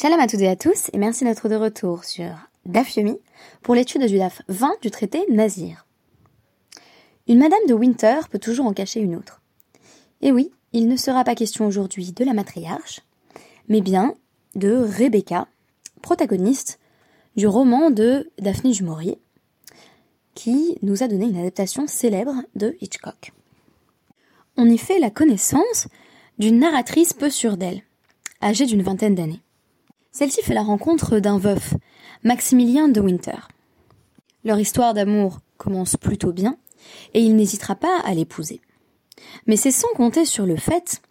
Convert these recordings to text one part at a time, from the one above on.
Shalom à toutes et à tous et merci d'être de retour sur Daf Yomi pour l'étude du Daf 20 du traité Nazir. Une Madame de Winter peut toujours en cacher une autre. Et oui, il ne sera pas question aujourd'hui de la matriarche, mais bien de Rebecca, protagoniste du roman de Daphne du qui nous a donné une adaptation célèbre de Hitchcock. On y fait la connaissance d'une narratrice peu sûre d'elle, âgée d'une vingtaine d'années. Celle-ci fait la rencontre d'un veuf, Maximilien de Winter. Leur histoire d'amour commence plutôt bien, et il n'hésitera pas à l'épouser. Mais c'est sans compter sur le fait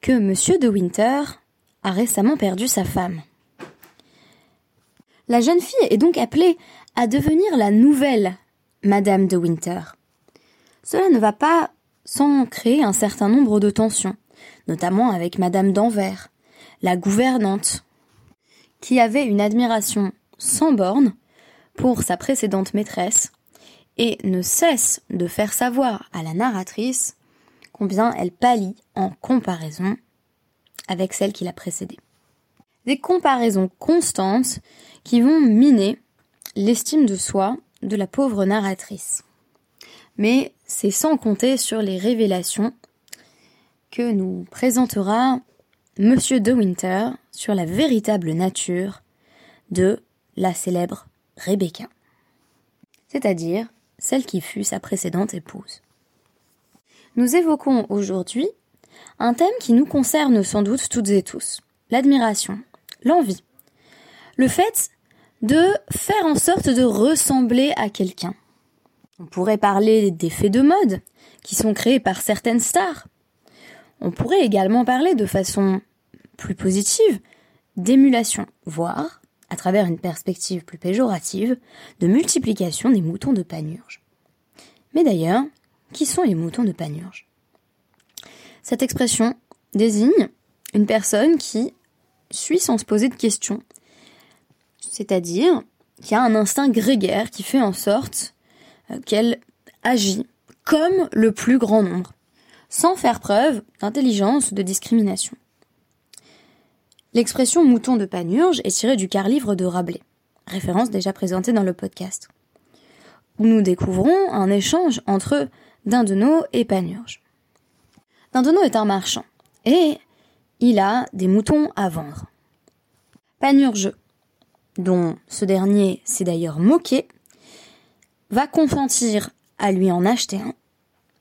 que Monsieur de Winter a récemment perdu sa femme. La jeune fille est donc appelée à devenir la nouvelle Madame de Winter. Cela ne va pas sans créer un certain nombre de tensions, notamment avec Madame d'Anvers, la gouvernante, qui avait une admiration sans borne pour sa précédente maîtresse et ne cesse de faire savoir à la narratrice combien elle pâlit en comparaison avec celle qui l'a précédée. Des comparaisons constantes qui vont miner l'estime de soi de la pauvre narratrice. Mais c'est sans compter sur les révélations que nous présentera Monsieur de Winter sur la véritable nature de la célèbre Rebecca, c'est-à-dire celle qui fut sa précédente épouse. Nous évoquons aujourd'hui un thème qui nous concerne sans doute toutes et tous, l'admiration, l'envie, le fait de faire en sorte de ressembler à quelqu'un. On pourrait parler d'effets de mode qui sont créés par certaines stars. On pourrait également parler de façon plus positive d'émulation, voire, à travers une perspective plus péjorative, de multiplication des moutons de panurge. Mais d'ailleurs, qui sont les moutons de panurge? Cette expression désigne une personne qui suit sans se poser de questions, c'est-à-dire qui a un instinct grégaire qui fait en sorte euh, qu'elle agit comme le plus grand nombre, sans faire preuve d'intelligence ou de discrimination. L'expression mouton de Panurge est tirée du quart-livre de Rabelais, référence déjà présentée dans le podcast, où nous découvrons un échange entre Dindonneau et Panurge. Dindonneau est un marchand, et il a des moutons à vendre. Panurge, dont ce dernier s'est d'ailleurs moqué, va consentir à lui en acheter un,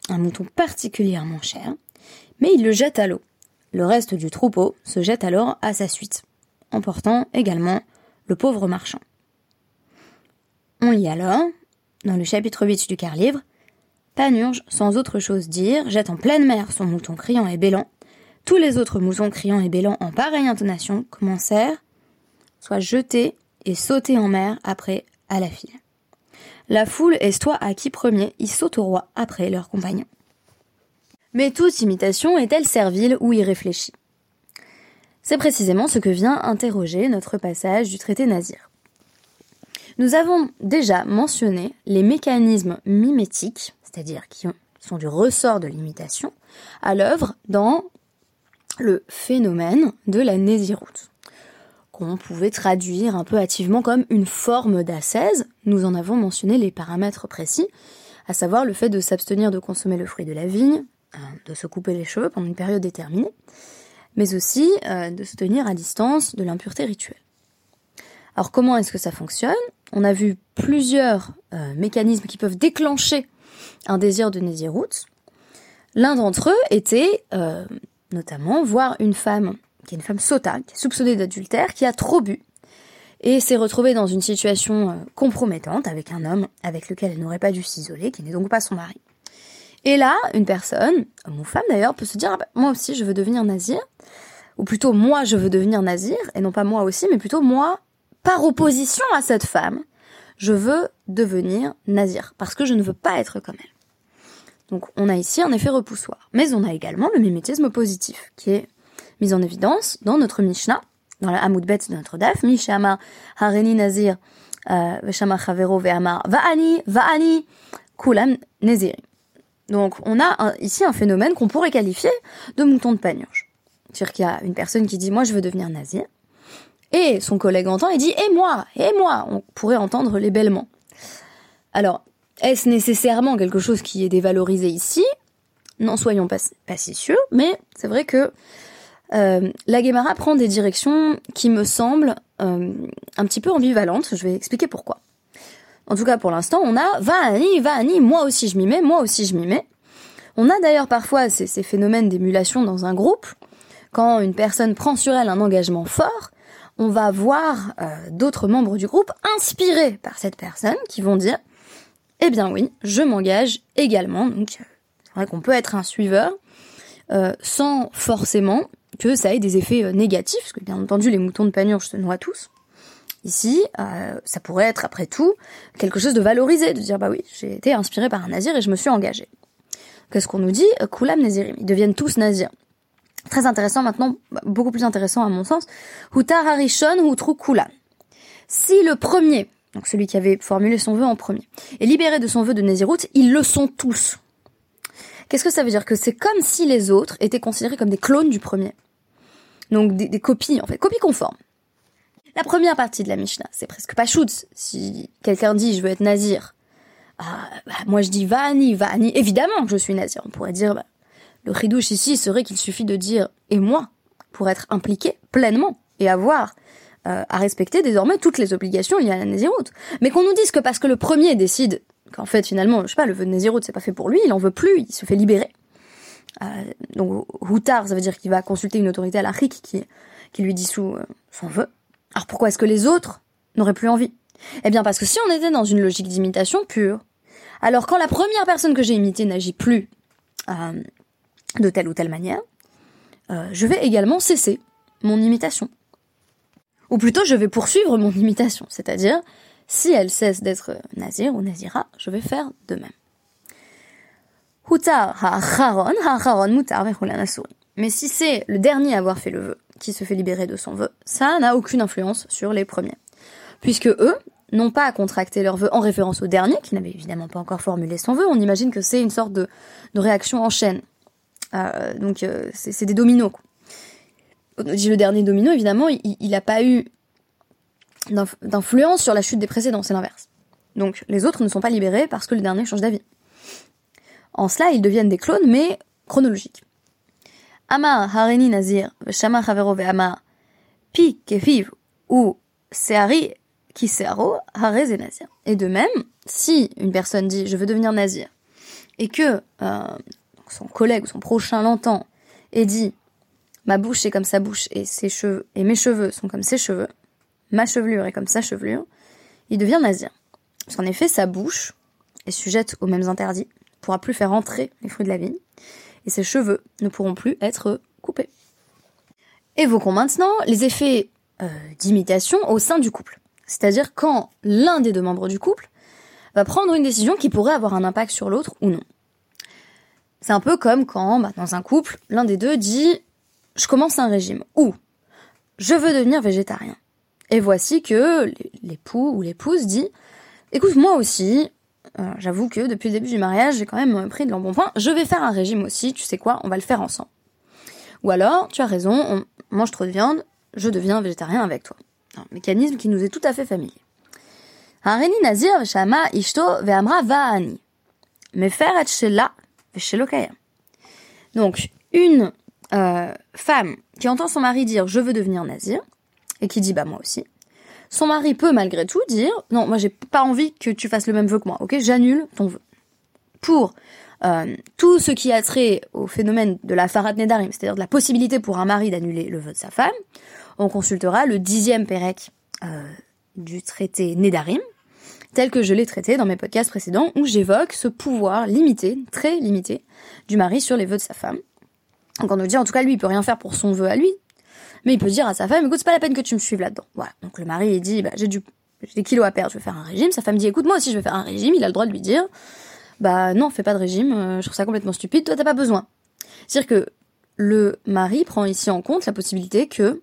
un mouton particulièrement cher, mais il le jette à l'eau. Le reste du troupeau se jette alors à sa suite, emportant également le pauvre marchand. On lit alors, dans le chapitre 8 du quart livre, Panurge, sans autre chose dire, jette en pleine mer son mouton criant et bêlant. Tous les autres moutons criant et bêlant en pareille intonation commencèrent, soit jetés et sauter en mer après à la file. La foule est soit à qui premier, ils sautent au roi après leurs compagnons. Mais toute imitation est-elle servile ou irréfléchie? C'est précisément ce que vient interroger notre passage du traité Nazir. Nous avons déjà mentionné les mécanismes mimétiques, c'est-à-dire qui sont du ressort de l'imitation, à l'œuvre dans le phénomène de la nésiroute, qu'on pouvait traduire un peu hâtivement comme une forme d'ascèse. Nous en avons mentionné les paramètres précis, à savoir le fait de s'abstenir de consommer le fruit de la vigne, de se couper les cheveux pendant une période déterminée, mais aussi euh, de se tenir à distance de l'impureté rituelle. Alors comment est-ce que ça fonctionne? On a vu plusieurs euh, mécanismes qui peuvent déclencher un désir de Nézirut. L'un d'entre eux était notamment voir une femme, qui est une femme sota, qui est soupçonnée d'adultère, qui a trop bu, et s'est retrouvée dans une situation compromettante avec un homme avec lequel elle n'aurait pas dû s'isoler, qui n'est donc pas son mari. Et là, une personne, homme ou femme d'ailleurs, peut se dire, ah bah, moi aussi je veux devenir nazir, ou plutôt moi je veux devenir nazir, et non pas moi aussi, mais plutôt moi, par opposition à cette femme, je veux devenir nazir, parce que je ne veux pas être comme elle. Donc on a ici un effet repoussoir. Mais on a également le mimétisme positif, qui est mis en évidence dans notre Mishnah, dans la Hamoudbet de notre Daf, Mishama Hareni Nazir, euh, Veshama Chavero Ve'amar, Va'ani, Va'ani, Kulam Neziri. Donc on a ici un phénomène qu'on pourrait qualifier de mouton de panurge. C'est-à-dire qu'il y a une personne qui dit moi je veux devenir nazir, Et son collègue entend et dit Et moi Et moi On pourrait entendre les bêlements. Alors, est-ce nécessairement quelque chose qui est dévalorisé ici? N'en soyons pas, pas si sûrs, mais c'est vrai que euh, la Guémara prend des directions qui me semblent euh, un petit peu ambivalentes. Je vais expliquer pourquoi. En tout cas, pour l'instant, on a va Annie, va Annie, moi aussi je m'y mets, moi aussi je m'y mets. On a d'ailleurs parfois ces, ces phénomènes d'émulation dans un groupe. Quand une personne prend sur elle un engagement fort, on va voir euh, d'autres membres du groupe inspirés par cette personne qui vont dire eh bien oui, je m'engage également. Donc c'est vrai qu'on peut être un suiveur euh, sans forcément que ça ait des effets euh, négatifs, parce que bien entendu les moutons de Panurge se noient tous. Ici, euh, ça pourrait être après tout quelque chose de valorisé, de dire bah oui, j'ai été inspiré par un nazir et je me suis engagé. Qu'est-ce qu'on nous dit? Kulam Nazirim, ils deviennent tous nazirs. Très intéressant maintenant, beaucoup plus intéressant à mon sens. Hutar Harishon Hutru Kulam. Si le premier, donc celui qui avait formulé son vœu en premier, est libéré de son vœu de Nézirut, ils le sont tous. Qu'est-ce que ça veut dire? Que c'est comme si les autres étaient considérés comme des clones du premier. Donc des, copies, en fait, copies conformes. La première partie de la Mishnah, c'est presque pas shoot. Si quelqu'un dit je veux être nazir, ah, bah, moi je dis vani, vani. Évidemment que je suis nazir. On pourrait dire bah, le ridouche ici serait qu'il suffit de dire et moi pour être impliqué pleinement et avoir euh, à respecter désormais toutes les obligations liées à la naziroute. Mais qu'on nous dise que parce que le premier décide qu'en fait finalement, je sais pas, le vœu de naziroute c'est pas fait pour lui, il en veut plus, il se fait libérer. Euh, donc Houtar, ça veut dire qu'il va consulter une autorité à la qui, qui lui dissout euh, son vœu. Alors pourquoi est-ce que les autres n'auraient plus envie? Eh bien parce que si on était dans une logique d'imitation pure, alors quand la première personne que j'ai imitée n'agit plus euh, de telle ou telle manière, euh, je vais également cesser mon imitation. Ou plutôt, je vais poursuivre mon imitation, c'est-à-dire, si elle cesse d'être nazir ou nazira, je vais faire de même. Mais si c'est le dernier à avoir fait le vœu qui se fait libérer de son vœu, ça n'a aucune influence sur les premiers. Puisque eux n'ont pas à contracter leur vœu en référence au dernier, qui n'avait évidemment pas encore formulé son vœu. On imagine que c'est une sorte de, réaction en chaîne. Euh, donc euh, c'est des dominos. Dit le dernier domino, évidemment, il n'a pas eu d'influence sur la chute des précédents, c'est l'inverse. Donc les autres ne sont pas libérés parce que le dernier change d'avis. En cela, ils deviennent des clones, mais chronologiques. Amar Harini Nazir, Shama Havero Ama, Pi Kefiv ou Seari Kisero Harez et de même, si une personne dit je veux devenir Nazir et que euh, son collègue ou son prochain l'entend et dit ma bouche est comme sa bouche et mes cheveux sont comme ses cheveux, ma chevelure est comme sa chevelure, il devient Nazir. Parce qu'en effet, sa bouche est sujette aux mêmes interdits pourra plus faire entrer les fruits de la vigne, et ses cheveux ne pourront plus être coupés. Évoquons maintenant les effets euh, d'imitation au sein du couple. C'est-à-dire quand l'un des deux membres du couple va prendre une décision qui pourrait avoir un impact sur l'autre ou non. C'est un peu comme quand, bah, dans un couple, l'un des deux dit je commence un régime ou je veux devenir végétarien. Et voici que l'époux ou l'épouse dit écoute moi aussi euh, j'avoue que depuis le début du mariage, j'ai quand même pris de l'embonpoint. Je vais faire un régime aussi, tu sais quoi, on va le faire ensemble. Ou alors, tu as raison, on mange trop de viande, je deviens végétarien avec toi. Un mécanisme qui nous est tout à fait familier. Nazir shama. Donc, une euh, femme qui entend son mari dire je veux devenir nazir, et qui dit bah moi aussi, son mari peut malgré tout dire non, moi j'ai pas envie que tu fasses le même vœu que moi, ok? J'annule ton vœu. Pour euh, tout ce qui a trait au phénomène de la farad nedarim, c'est-à-dire de la possibilité pour un mari d'annuler le vœu de sa femme, on consultera le dixième pérec euh, du traité nedarim, tel que je l'ai traité dans mes podcasts précédents, où j'évoque ce pouvoir limité, très limité, du mari sur les vœux de sa femme. Donc on nous dit en tout cas lui il peut rien faire pour son vœu à lui, mais il peut dire à sa femme, écoute, c'est pas la peine que tu me suives là-dedans. Voilà. Donc le mari, il dit, bah, j'ai du, j'ai des kilos à perdre, je vais faire un régime. Sa femme dit, écoute, moi aussi, je vais faire un régime. Il a le droit de lui dire, bah, non, fais pas de régime, euh, je trouve ça complètement stupide, toi, t'as pas besoin. C'est-à-dire que le mari prend ici en compte la possibilité que,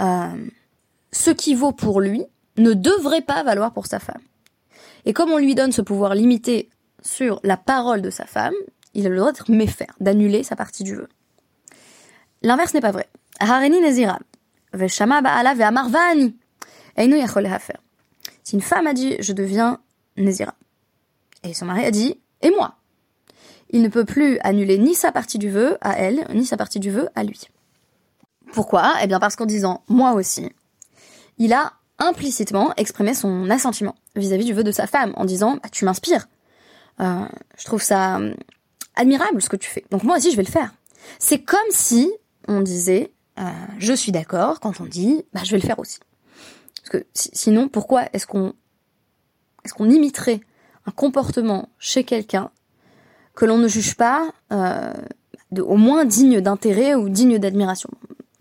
euh, ce qui vaut pour lui ne devrait pas valoir pour sa femme. Et comme on lui donne ce pouvoir limité sur la parole de sa femme, il a le droit d'être méfaire, d'annuler sa partie du vœu. L'inverse n'est pas vrai. Si une femme a dit je deviens Nézira, et son mari a dit et moi, il ne peut plus annuler ni sa partie du vœu à elle, ni sa partie du vœu à lui. Pourquoi? Eh bien parce qu'en disant moi aussi, il a implicitement exprimé son assentiment vis-à-vis du vœu de sa femme en disant tu m'inspires. Euh, je trouve ça hum, admirable ce que tu fais. Donc moi aussi je vais le faire. C'est comme si on disait euh, je suis d'accord quand on dit bah, je vais le faire aussi. Parce que sinon pourquoi est-ce qu'on est-ce qu'on imiterait un comportement chez quelqu'un que l'on ne juge pas euh, de, au moins digne d'intérêt ou digne d'admiration?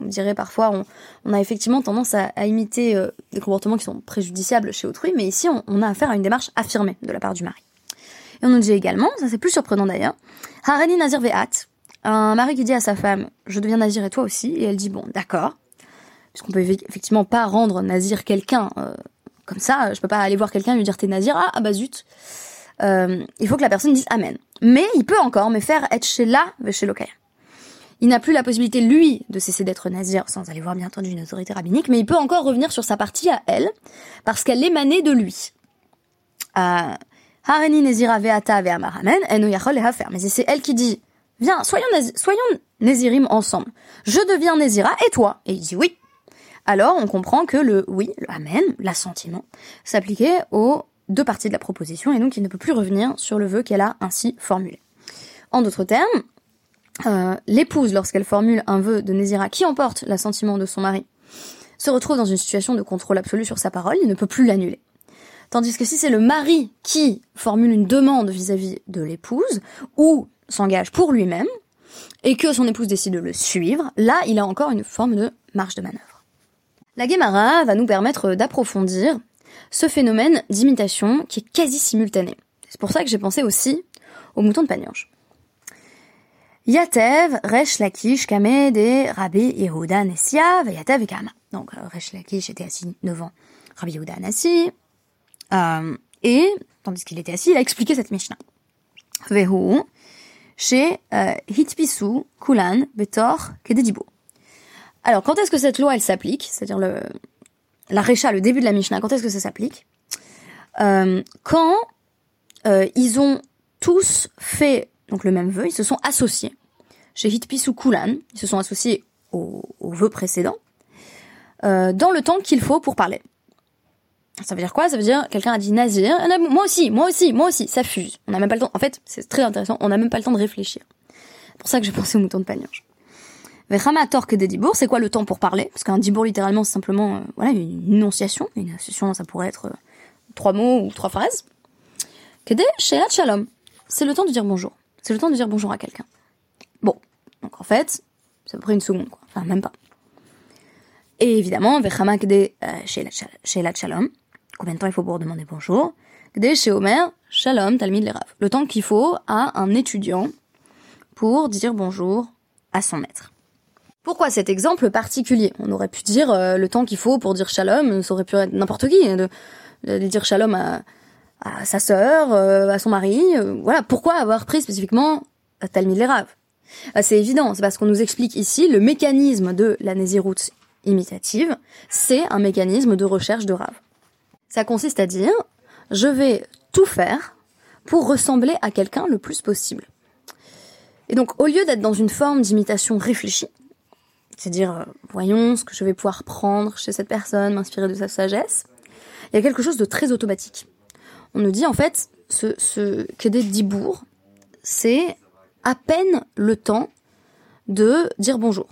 On dirait parfois, on, a effectivement tendance à, imiter euh, des comportements qui sont préjudiciables chez autrui, mais ici, on, a affaire à une démarche affirmée de la part du mari. Et on nous dit également, ça c'est plus surprenant d'ailleurs, Harani Nazir Ve'at, un mari qui dit à sa femme, je deviens Nazir et toi aussi, et elle dit, bon, d'accord, puisqu'on peut effectivement pas rendre Nazir quelqu'un euh, comme ça, je peux pas aller voir quelqu'un et lui dire t'es Nazir, ah, ah bah zut, euh, il faut que la personne dise Amen. Mais il peut encore me faire être chez la, chez l'okaya. Il n'a plus la possibilité, lui, de cesser d'être nazir sans aller voir bien entendu une autorité rabbinique, mais il peut encore revenir sur sa partie à elle, parce qu'elle émanait de lui. Euh, Mais c'est elle qui dit, viens, soyons, soyons Nézirim ensemble. Je deviens Nézira et toi? Et il dit oui. Alors on comprend que le oui, le Amen, l'assentiment, s'appliquait aux deux parties de la proposition et donc il ne peut plus revenir sur le vœu qu'elle a ainsi formulé. En d'autres termes, euh, l'épouse, lorsqu'elle formule un vœu de Nézira qui emporte l'assentiment de son mari, se retrouve dans une situation de contrôle absolu sur sa parole, il ne peut plus l'annuler. Tandis que si c'est le mari qui formule une demande vis-à-vis de l'épouse, ou s'engage pour lui-même, et que son épouse décide de le suivre, là, il a encore une forme de marge de manœuvre. La Guémara va nous permettre d'approfondir ce phénomène d'imitation qui est quasi simultané. C'est pour ça que j'ai pensé aussi au mouton de Panurge. Yatev, Resh Lakish, Kamed et Rabbi Yehuda Nessia, Yatev et Kama. Donc euh, Resh Lakish était assis devant Rabbi Yehuda Nessi, euh, et tandis qu'il était assis, il a expliqué cette Mishnah. Vehu, chez euh, Hitpisu, Kulan, Betor, Kededibo. Alors, quand est-ce que cette loi, elle s'applique? C'est-à-dire le, la Recha, le début de la Mishnah, quand est-ce que ça s'applique? Euh, Quand euh, ils ont tous fait donc le même vœu, ils se sont associés. Chez Hitpisu Kulan, ils se sont associés au, vœu précédent, euh, dans le temps qu'il faut pour parler. Ça veut dire quoi? Ça veut dire quelqu'un a dit Nazir, moi aussi, moi aussi, moi aussi, ça fuse. On n'a même pas le temps. En fait, c'est très intéressant. On n'a même pas le temps de réfléchir. C'est pour ça que j'ai pensé au mouton de Panurge. Vechama Torque des Dibour, c'est quoi le temps pour parler? Parce qu'un Dibour littéralement c'est simplement euh, voilà une énonciation. Une énonciation ça pourrait être euh, trois mots ou trois phrases. Kede Sheat Shalom, c'est le temps de dire bonjour. C'est le temps de dire bonjour à quelqu'un. Bon, donc en fait, ça prend une seconde, quoi. Enfin, même pas. Et évidemment, Vechama Kede Shelat Shalom, combien de temps il faut pour demander bonjour? Chez Omer, Shalom Talmid Lerav. Le temps qu'il faut à un étudiant pour dire bonjour à son maître. Pourquoi cet exemple particulier? On aurait pu dire euh, le temps qu'il faut pour dire shalom, ça aurait pu être n'importe qui, de, de, dire shalom à, sa sœur, euh, à son mari. Euh, voilà, pourquoi avoir pris spécifiquement Talmid Lerav C'est évident, c'est parce qu'on nous explique ici le mécanisme de la nésiroute imitative, c'est un mécanisme de recherche de Rav. Ça consiste à dire, je vais tout faire pour ressembler à quelqu'un le plus possible. Et donc, au lieu d'être dans une forme d'imitation réfléchie, c'est-à-dire, euh, voyons ce que je vais pouvoir prendre chez cette personne, m'inspirer de sa sagesse. Il y a quelque chose de très automatique. On nous dit en fait, ce, ce Kedé Dibourg, c'est à peine le temps de dire bonjour.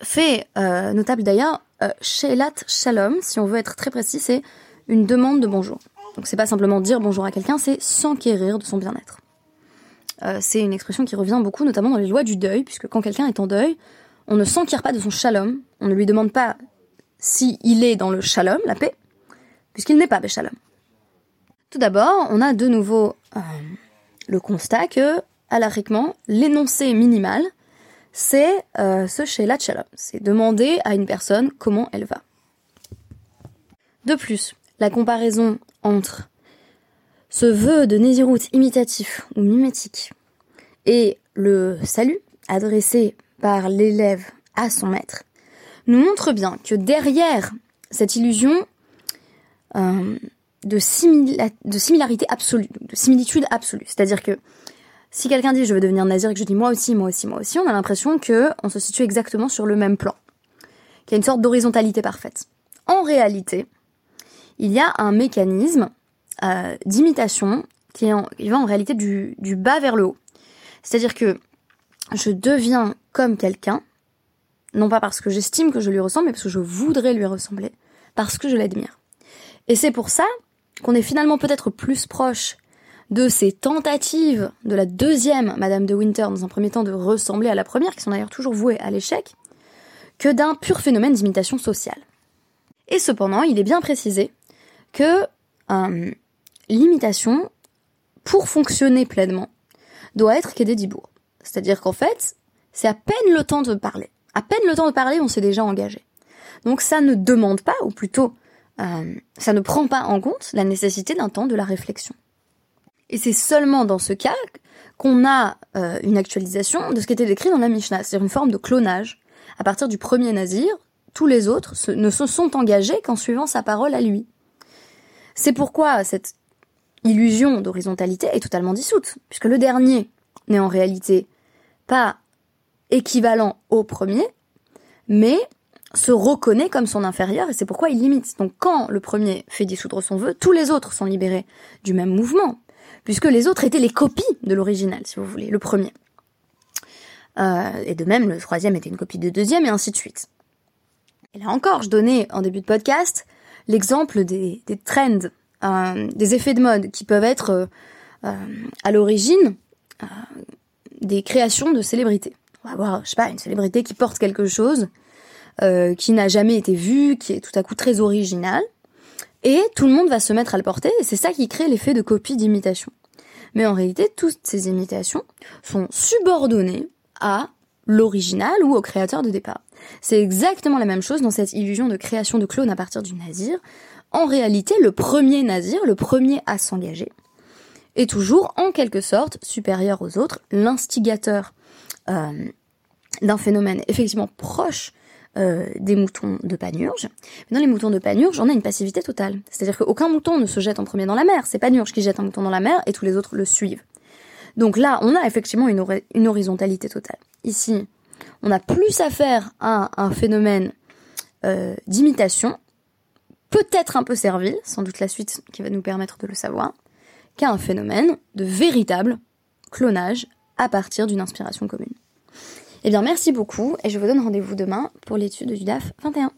Fait euh, notable d'ailleurs, euh, Shalom, si on veut être très précis, c'est une demande de bonjour. Donc c'est pas simplement dire bonjour à quelqu'un, c'est s'enquérir de son bien-être. Euh, c'est une expression qui revient beaucoup, notamment dans les lois du deuil, puisque quand quelqu'un est en deuil, on ne s'enquiert pas de son shalom, on ne lui demande pas si est dans le shalom, la paix, puisqu'il n'est pas shalom. Tout d'abord, on a de nouveau euh, le constat que, alariquement, l'énoncé minimal, c'est euh, ce chez la shalom, c'est demander à une personne comment elle va. De plus, la comparaison entre ce vœu de Nézirut imitatif ou mimétique et le salut adressé par l'élève à son maître, nous montre bien que derrière cette illusion euh, de similarité absolue, de similitude absolue, c'est-à-dire que si quelqu'un dit je veux devenir nazir et que je dis moi aussi, moi aussi, moi aussi, on a l'impression que on se situe exactement sur le même plan, qu'il y a une sorte d'horizontalité parfaite. En réalité, il y a un mécanisme euh, d'imitation qui, va en réalité du, du bas vers le haut. C'est-à-dire que je deviens comme quelqu'un, non pas parce que j'estime que je lui ressemble, mais parce que je voudrais lui ressembler, parce que je l'admire. Et c'est pour ça qu'on est finalement peut-être plus proche de ces tentatives de la deuxième Madame de Winter dans un premier temps de ressembler à la première, qui sont d'ailleurs toujours vouées à l'échec, que d'un pur phénomène d'imitation sociale. Et cependant, il est bien précisé que euh, l'imitation, pour fonctionner pleinement, doit être quai Dibourg. C'est-à-dire qu'en fait, c'est à peine le temps de parler. À peine le temps de parler, on s'est déjà engagé. Donc ça ne demande pas, ou plutôt, euh, ça ne prend pas en compte la nécessité d'un temps de la réflexion. Et c'est seulement dans ce cas qu'on a euh, une actualisation de ce qui était décrit dans la Mishnah, c'est-à-dire une forme de clonage. À partir du premier nazir, tous les autres ne se sont engagés qu'en suivant sa parole à lui. C'est pourquoi cette illusion d'horizontalité est totalement dissoute, puisque le dernier n'est en réalité pas équivalent au premier, mais se reconnaît comme son inférieur et c'est pourquoi il limite. Donc quand le premier fait dissoudre son vœu, tous les autres sont libérés du même mouvement, puisque les autres étaient les copies de l'original, si vous voulez, le premier. Euh, et de même, le troisième était une copie de deuxième, et ainsi de suite. Et là encore, je donnais en début de podcast l'exemple des, des trends, euh, des effets de mode qui peuvent être euh, à l'origine des créations de célébrités. On va voir, je sais pas, une célébrité qui porte quelque chose qui n'a jamais été vu, qui est tout à coup très original, et tout le monde va se mettre à le porter, et c'est ça qui crée l'effet de copie d'imitation. Mais en réalité, toutes ces imitations sont subordonnées à l'original ou au créateur de départ. C'est exactement la même chose dans cette illusion de création de clones à partir du nazir. En réalité, le premier nazir, le premier à s'engager, est toujours en quelque sorte supérieur aux autres, l'instigateur euh, d'un phénomène effectivement proche euh, des moutons de Panurge. Dans les moutons de Panurge, on a une passivité totale. C'est-à-dire qu'aucun mouton ne se jette en premier dans la mer. C'est Panurge qui jette un mouton dans la mer et tous les autres le suivent. Donc là, on a effectivement une, une horizontalité totale. Ici, on a plus affaire à un phénomène euh, d'imitation, peut-être un peu servile, sans doute la suite qui va nous permettre de le savoir, qu'à un phénomène de véritable clonage à partir d'une inspiration commune. Eh bien, merci beaucoup et je vous donne rendez-vous demain pour l'étude du DAF 21.